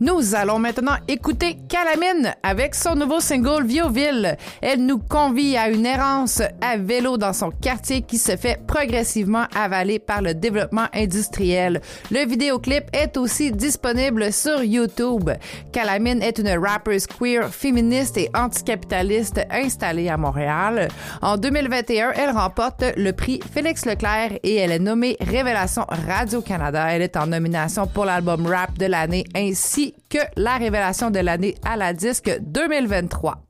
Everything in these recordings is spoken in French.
Nous allons maintenant écouter Calamine avec son nouveau single Vioville. Elle nous convie à une errance à vélo dans son quartier qui se fait progressivement avaler par le développement industriel. Le vidéoclip est aussi disponible sur YouTube. Calamine est une rappeuse queer, féministe et anticapitaliste installée à Montréal. En 2021, elle remporte le prix Félix Leclerc et elle est nommée Révélation Radio-Canada. Elle est en nomination pour l'album rap de l'année ainsi que la révélation de l'année à la disque 2023.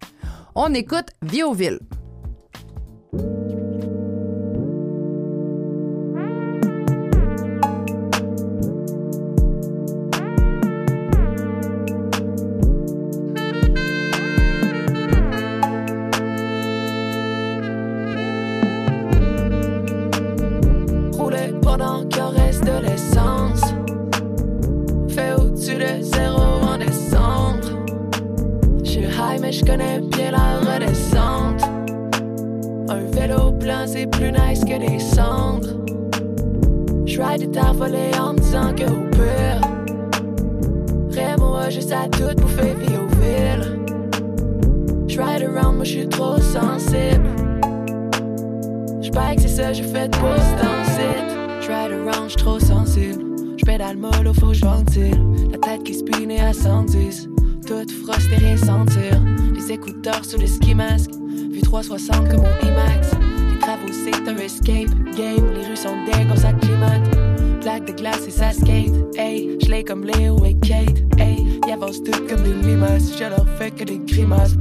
On écoute Vioville. Un vélo plein, c'est plus nice que des cendres. Je ride ta volée en me disant que au pire, Rémo juste à tout bouffer vie au ville. Je ride around, moi je suis trop sensible. Que c'est ça, j'ai fait pour site. Je ride around, j'suis trop sensible. J'pédale mollo, faut ventile. La tête qui spine à 110 toute frost et rien sentir. Les écouteurs sous les ski masques, 360 comme mon IMAX. Les travaux c'est un escape game, les rues sont dingues, on s'acclimate. Plaque de glace et ça skate, hey, je l'ai comme Léo et Kate, hey, ils avancent toutes comme des limaces, je leur fais que des grimaces.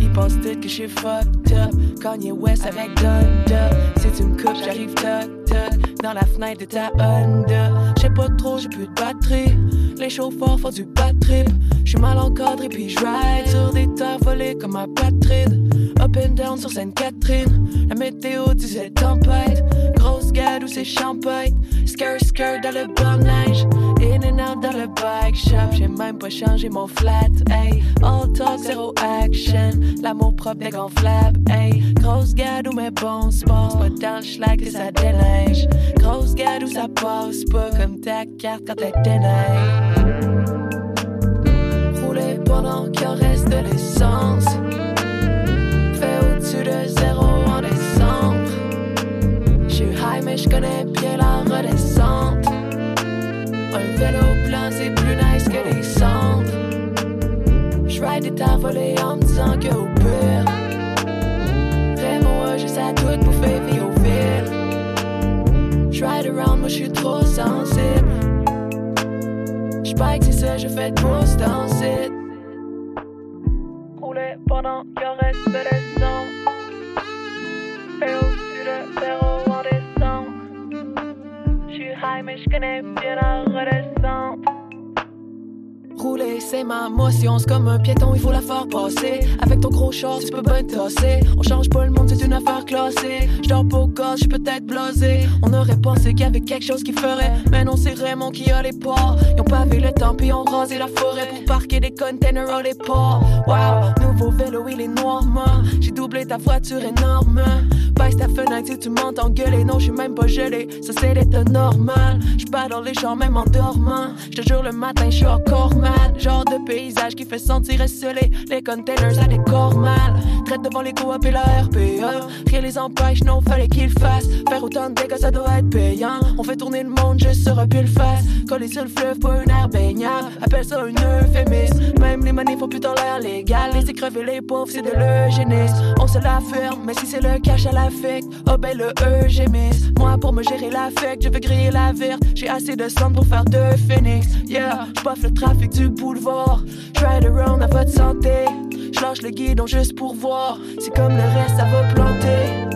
Ils pensent toutes que je suis fucked up, Kanye West avec Donda. Si tu me j'arrive toc toc dans la fenêtre de ta Honda. J'sais pas trop, j'ai plus de batterie. Les chauffeurs font du bad trip. J'suis mal encadré puis j'ride sur des terres volées comme ma Patrine. Up and down sur Sainte-Catherine. La météo disait tempête. Grosse gade où c'est champagne. Scare scare dans le bon neige. In and out dans le bike shop. J'ai même pas changé mon flat. Hey, all talk, zero action. L'amour propre dégonflable. Hey, grosse gade où mes bons sports. Pas dans le schlag que ça déneige. Grosse gade où ça passe pas comme ta carte quand elle déneige. Rouler pendant qu'il Un vélo blanc, c'est plus nice que des cendres. J'ride des tas volées en me disant que au pire. Vraiment, juste à tout bouffer vie au ville. J'ride around, moi j'suis trop sensible. J'parie que c'est ça, je fais de danser. Rouler pendant qu'il Rouler, c'est ma motion, c'est comme un piéton, il faut la faire passer. Avec ton gros short, tu peux bien tasser. On change pas pas blasé. On aurait pensé qu'il y avait quelque chose qui ferait. Mais non, c'est Raymond qui a les ports. Ils ont pavé le temps, puis ont rasé la forêt pour parquer des containers au départ. Wow, nouveau vélo, il est noir. J'ai doublé ta voiture énorme. Baisse ta fenêtre si tu m'entends gueuler. Non, j'suis même pas gelé, ça c'est l'état normal. J'pas dans les champs, même en dormant. J'te jure, le matin, j'suis encore mal. Genre de paysage qui fait sentir esselé. Les containers des corps mal. Devant les coop et la RPE. Rien les empêche, non, fallait qu'ils fassent. Faire autant de dégâts, ça doit être payant. On fait tourner le monde juste sur un pull face. Coller sur le fleuve pour une air baignable. Appelle ça un euphémisme. Même les manifs font plus dans l'air légal. Laisser crever les pauvres, c'est de l'eugénisme. On se la ferme, mais si c'est le cash à l'affect, oh ben le eugémisme. Moi, pour me gérer l'affect, je veux griller la verte. J'ai assez de sang pour faire deux phoenix. Yeah, j'baffe le trafic du boulevard. Ride around à votre santé. J'lâche le guidon juste pour voir. C'est comme le reste, ça va planter.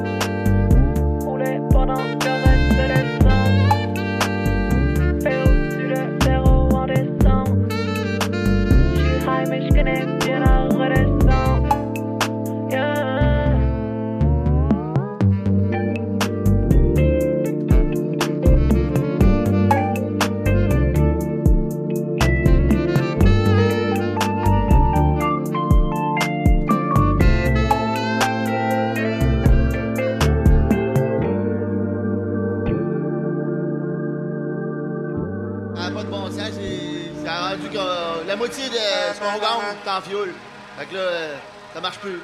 Ah, pas de bon sens, c'est rendu que la moitié de ce qu'on gagne, t'en fioul. Fait que là, euh, ça marche plus.